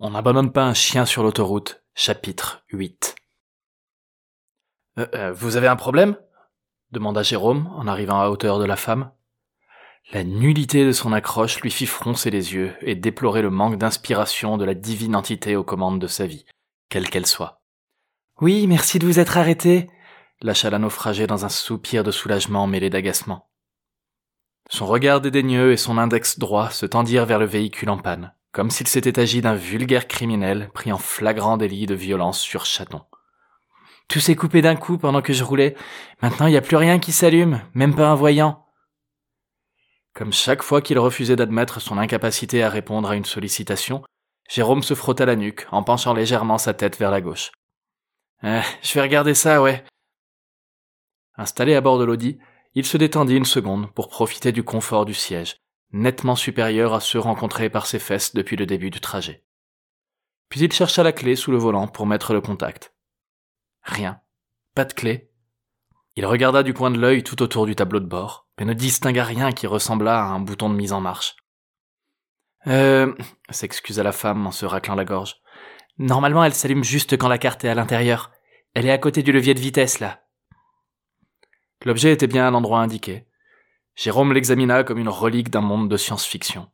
On n'abandonne pas un chien sur l'autoroute, chapitre 8. Euh, euh, vous avez un problème? demanda Jérôme en arrivant à hauteur de la femme. La nullité de son accroche lui fit froncer les yeux et déplorer le manque d'inspiration de la divine entité aux commandes de sa vie, quelle qu'elle soit. Oui, merci de vous être arrêté, lâcha la naufragée dans un soupir de soulagement mêlé d'agacement. Son regard dédaigneux et son index droit se tendirent vers le véhicule en panne comme s'il s'était agi d'un vulgaire criminel pris en flagrant délit de violence sur chaton. Tout s'est coupé d'un coup pendant que je roulais. Maintenant, il n'y a plus rien qui s'allume, même pas un voyant. Comme chaque fois qu'il refusait d'admettre son incapacité à répondre à une sollicitation, Jérôme se frotta la nuque en penchant légèrement sa tête vers la gauche. Eh, je vais regarder ça, ouais. Installé à bord de l'Audi, il se détendit une seconde pour profiter du confort du siège, nettement supérieur à ceux rencontrés par ses fesses depuis le début du trajet. Puis il chercha la clé sous le volant pour mettre le contact. Rien. Pas de clé. Il regarda du coin de l'œil tout autour du tableau de bord, mais ne distingua rien qui ressemblât à un bouton de mise en marche. Euh, s'excusa la femme en se raclant la gorge. Normalement, elle s'allume juste quand la carte est à l'intérieur. Elle est à côté du levier de vitesse, là. L'objet était bien à l'endroit indiqué. Jérôme l'examina comme une relique d'un monde de science-fiction.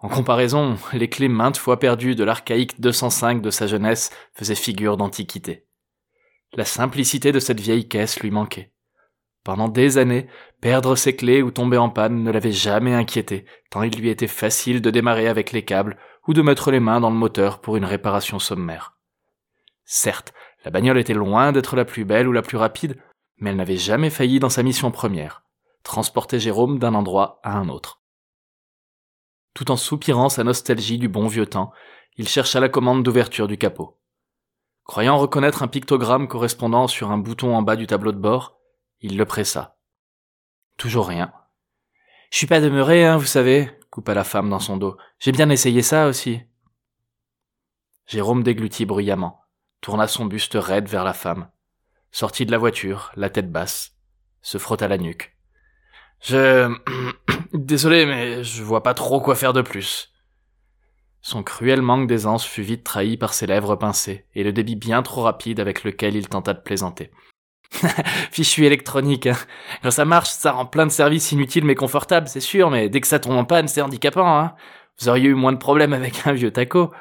En comparaison, les clés maintes fois perdues de l'archaïque 205 de sa jeunesse faisaient figure d'antiquité. La simplicité de cette vieille caisse lui manquait. Pendant des années, perdre ses clés ou tomber en panne ne l'avait jamais inquiété, tant il lui était facile de démarrer avec les câbles ou de mettre les mains dans le moteur pour une réparation sommaire. Certes, la bagnole était loin d'être la plus belle ou la plus rapide, mais elle n'avait jamais failli dans sa mission première transporter Jérôme d'un endroit à un autre. Tout en soupirant sa nostalgie du bon vieux temps, il chercha la commande d'ouverture du capot. Croyant reconnaître un pictogramme correspondant sur un bouton en bas du tableau de bord, il le pressa. Toujours rien. Je suis pas demeuré, hein, vous savez, coupa la femme dans son dos. J'ai bien essayé ça aussi. Jérôme déglutit bruyamment, tourna son buste raide vers la femme, sortit de la voiture, la tête basse, se frotta la nuque. Je... Désolé, mais je vois pas trop quoi faire de plus. Son cruel manque d'aisance fut vite trahi par ses lèvres pincées et le débit bien trop rapide avec lequel il tenta de plaisanter. Fichu électronique, hein. Quand ça marche, ça rend plein de services inutiles mais confortables, c'est sûr, mais dès que ça tombe en panne, c'est handicapant, hein. Vous auriez eu moins de problèmes avec un vieux taco.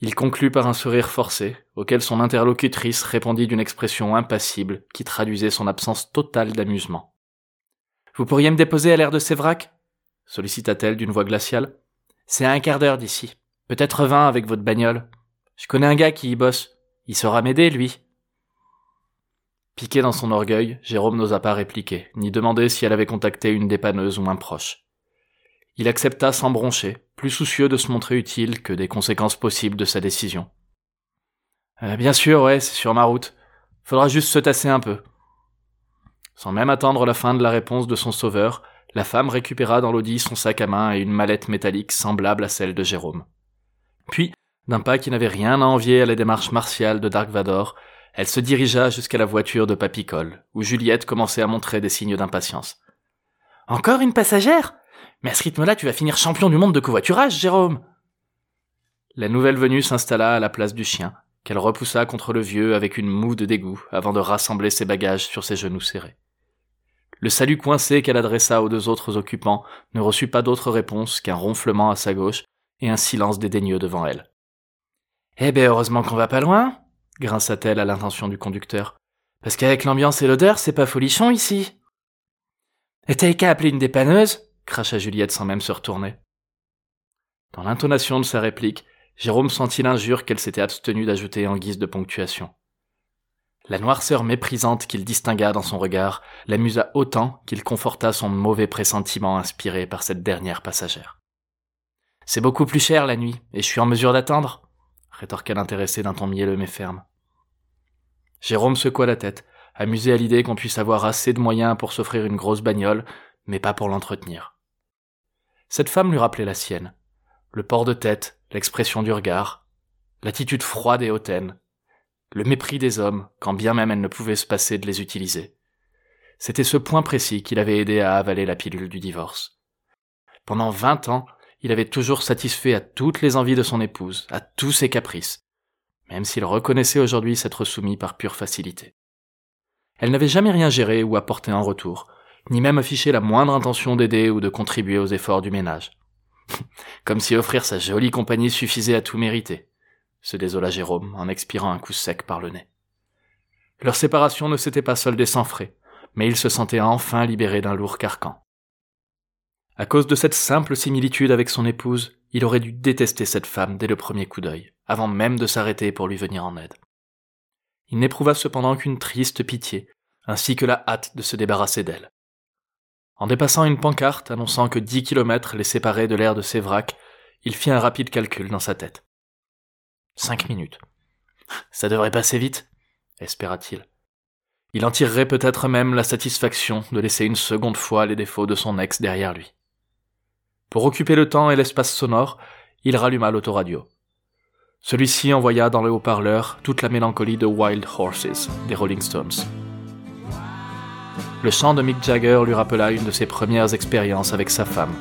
Il conclut par un sourire forcé, auquel son interlocutrice répondit d'une expression impassible qui traduisait son absence totale d'amusement. Vous pourriez me déposer à l'air de Sévrac? sollicita-t-elle d'une voix glaciale. C'est à un quart d'heure d'ici. Peut-être vingt avec votre bagnole. Je connais un gars qui y bosse. Il saura m'aider, lui. Piqué dans son orgueil, Jérôme n'osa pas répliquer, ni demander si elle avait contacté une dépanneuse ou un proche. Il accepta sans broncher, plus soucieux de se montrer utile que des conséquences possibles de sa décision. Euh, bien sûr, ouais, c'est sur ma route. Faudra juste se tasser un peu. Sans même attendre la fin de la réponse de son sauveur, la femme récupéra dans l'audi son sac à main et une mallette métallique semblable à celle de Jérôme. Puis, d'un pas qui n'avait rien à envier à la démarche martiale de Dark Vador, elle se dirigea jusqu'à la voiture de Papicole, où Juliette commençait à montrer des signes d'impatience. Encore une passagère? Mais à ce rythme-là, tu vas finir champion du monde de covoiturage, Jérôme! La nouvelle venue s'installa à la place du chien, qu'elle repoussa contre le vieux avec une moue de dégoût avant de rassembler ses bagages sur ses genoux serrés. Le salut coincé qu'elle adressa aux deux autres occupants ne reçut pas d'autre réponse qu'un ronflement à sa gauche et un silence dédaigneux devant elle. Eh ben heureusement qu'on va pas loin, grinça-t-elle à l'intention du conducteur. Parce qu'avec l'ambiance et l'odeur, c'est pas folichon ici. Et t'as qu'à appeler une dépanneuse cracha Juliette sans même se retourner. Dans l'intonation de sa réplique, Jérôme sentit l'injure qu'elle s'était abstenue d'ajouter en guise de ponctuation. La noirceur méprisante qu'il distingua dans son regard l'amusa autant qu'il conforta son mauvais pressentiment inspiré par cette dernière passagère. C'est beaucoup plus cher la nuit, et je suis en mesure d'attendre? rétorqua l'intéressé d'un ton mielleux mais ferme. Jérôme secoua la tête, amusé à l'idée qu'on puisse avoir assez de moyens pour s'offrir une grosse bagnole, mais pas pour l'entretenir. Cette femme lui rappelait la sienne. Le port de tête, l'expression du regard, l'attitude froide et hautaine, le mépris des hommes, quand bien même elle ne pouvait se passer de les utiliser. C'était ce point précis qui l'avait aidé à avaler la pilule du divorce. Pendant vingt ans, il avait toujours satisfait à toutes les envies de son épouse, à tous ses caprices, même s'il reconnaissait aujourd'hui s'être soumis par pure facilité. Elle n'avait jamais rien géré ou apporté en retour, ni même affiché la moindre intention d'aider ou de contribuer aux efforts du ménage. Comme si offrir sa jolie compagnie suffisait à tout mériter, se désola Jérôme en expirant un coup sec par le nez. Leur séparation ne s'était pas soldée sans frais, mais il se sentait enfin libéré d'un lourd carcan. À cause de cette simple similitude avec son épouse, il aurait dû détester cette femme dès le premier coup d'œil, avant même de s'arrêter pour lui venir en aide. Il n'éprouva cependant qu'une triste pitié, ainsi que la hâte de se débarrasser d'elle. En dépassant une pancarte annonçant que dix kilomètres les séparaient de l'air de Sévrac, il fit un rapide calcul dans sa tête. Cinq minutes. Ça devrait passer vite, espéra-t-il. Il en tirerait peut-être même la satisfaction de laisser une seconde fois les défauts de son ex derrière lui. Pour occuper le temps et l'espace sonore, il ralluma l'autoradio. Celui-ci envoya dans le haut-parleur toute la mélancolie de Wild Horses des Rolling Stones. Le chant de Mick Jagger lui rappela une de ses premières expériences avec sa femme.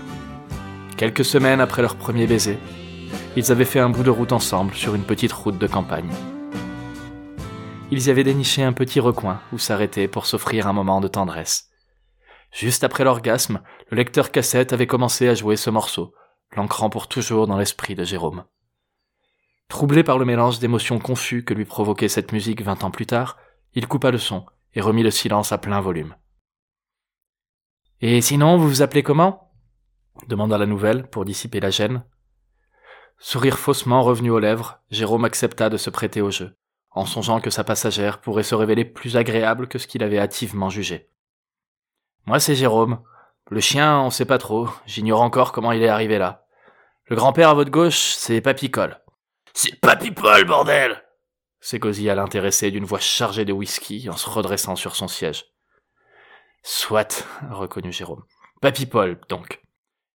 Quelques semaines après leur premier baiser, ils avaient fait un bout de route ensemble sur une petite route de campagne. Ils y avaient déniché un petit recoin où s'arrêter pour s'offrir un moment de tendresse. Juste après l'orgasme, le lecteur cassette avait commencé à jouer ce morceau, l'ancrant pour toujours dans l'esprit de Jérôme. Troublé par le mélange d'émotions confus que lui provoquait cette musique vingt ans plus tard, il coupa le son et remit le silence à plein volume. Et sinon, vous vous appelez comment? demanda la nouvelle pour dissiper la gêne. Sourire faussement revenu aux lèvres, Jérôme accepta de se prêter au jeu, en songeant que sa passagère pourrait se révéler plus agréable que ce qu'il avait hâtivement jugé. Moi, c'est Jérôme. Le chien, on sait pas trop. J'ignore encore comment il est arrivé là. Le grand-père à votre gauche, c'est Papicole. C'est Papipol, bordel! s'égosilla l'intéressé d'une voix chargée de whisky en se redressant sur son siège. Soit, reconnut Jérôme. Papipol, donc.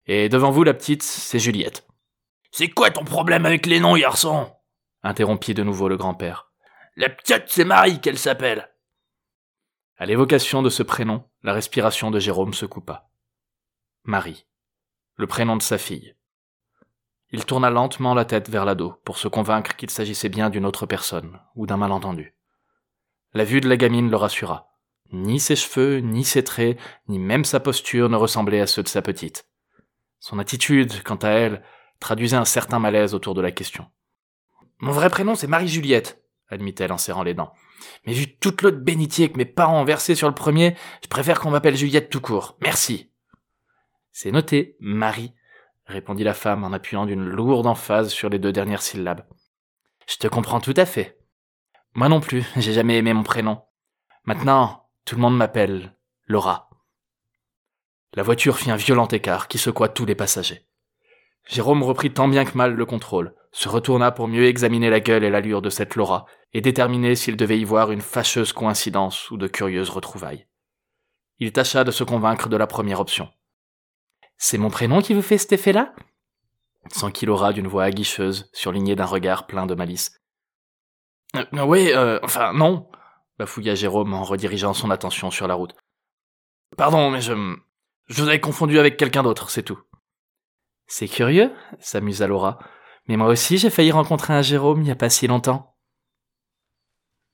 Et devant vous, la petite, c'est Juliette. C'est quoi ton problème avec les noms, garçon? interrompit de nouveau le grand-père. La petite, c'est Marie qu'elle s'appelle. À l'évocation de ce prénom, la respiration de Jérôme se coupa. Marie, le prénom de sa fille. Il tourna lentement la tête vers l'ado pour se convaincre qu'il s'agissait bien d'une autre personne ou d'un malentendu. La vue de la gamine le rassura. Ni ses cheveux, ni ses traits, ni même sa posture ne ressemblaient à ceux de sa petite. Son attitude, quant à elle, traduisait un certain malaise autour de la question. Mon vrai prénom, c'est Marie-Juliette, admit-elle en serrant les dents. Mais vu toute l'autre bénitier que mes parents ont versé sur le premier, je préfère qu'on m'appelle Juliette tout court. Merci. C'est noté, Marie, répondit la femme en appuyant d'une lourde emphase sur les deux dernières syllabes. Je te comprends tout à fait. Moi non plus, j'ai jamais aimé mon prénom. Maintenant, tout le monde m'appelle Laura. La voiture fit un violent écart qui secoua tous les passagers. Jérôme reprit tant bien que mal le contrôle, se retourna pour mieux examiner la gueule et l'allure de cette Laura, et déterminer s'il devait y voir une fâcheuse coïncidence ou de curieuses retrouvailles. Il tâcha de se convaincre de la première option. C'est mon prénom qui vous fait cet effet-là? Qu'il Laura d'une voix aguicheuse, surlignée d'un regard plein de malice. Euh, oui, euh, enfin, non, bafouilla Jérôme en redirigeant son attention sur la route. Pardon, mais je... Je vous avais confondu avec quelqu'un d'autre, c'est tout. C'est curieux, s'amusa Laura. Mais moi aussi j'ai failli rencontrer un Jérôme il n'y a pas si longtemps.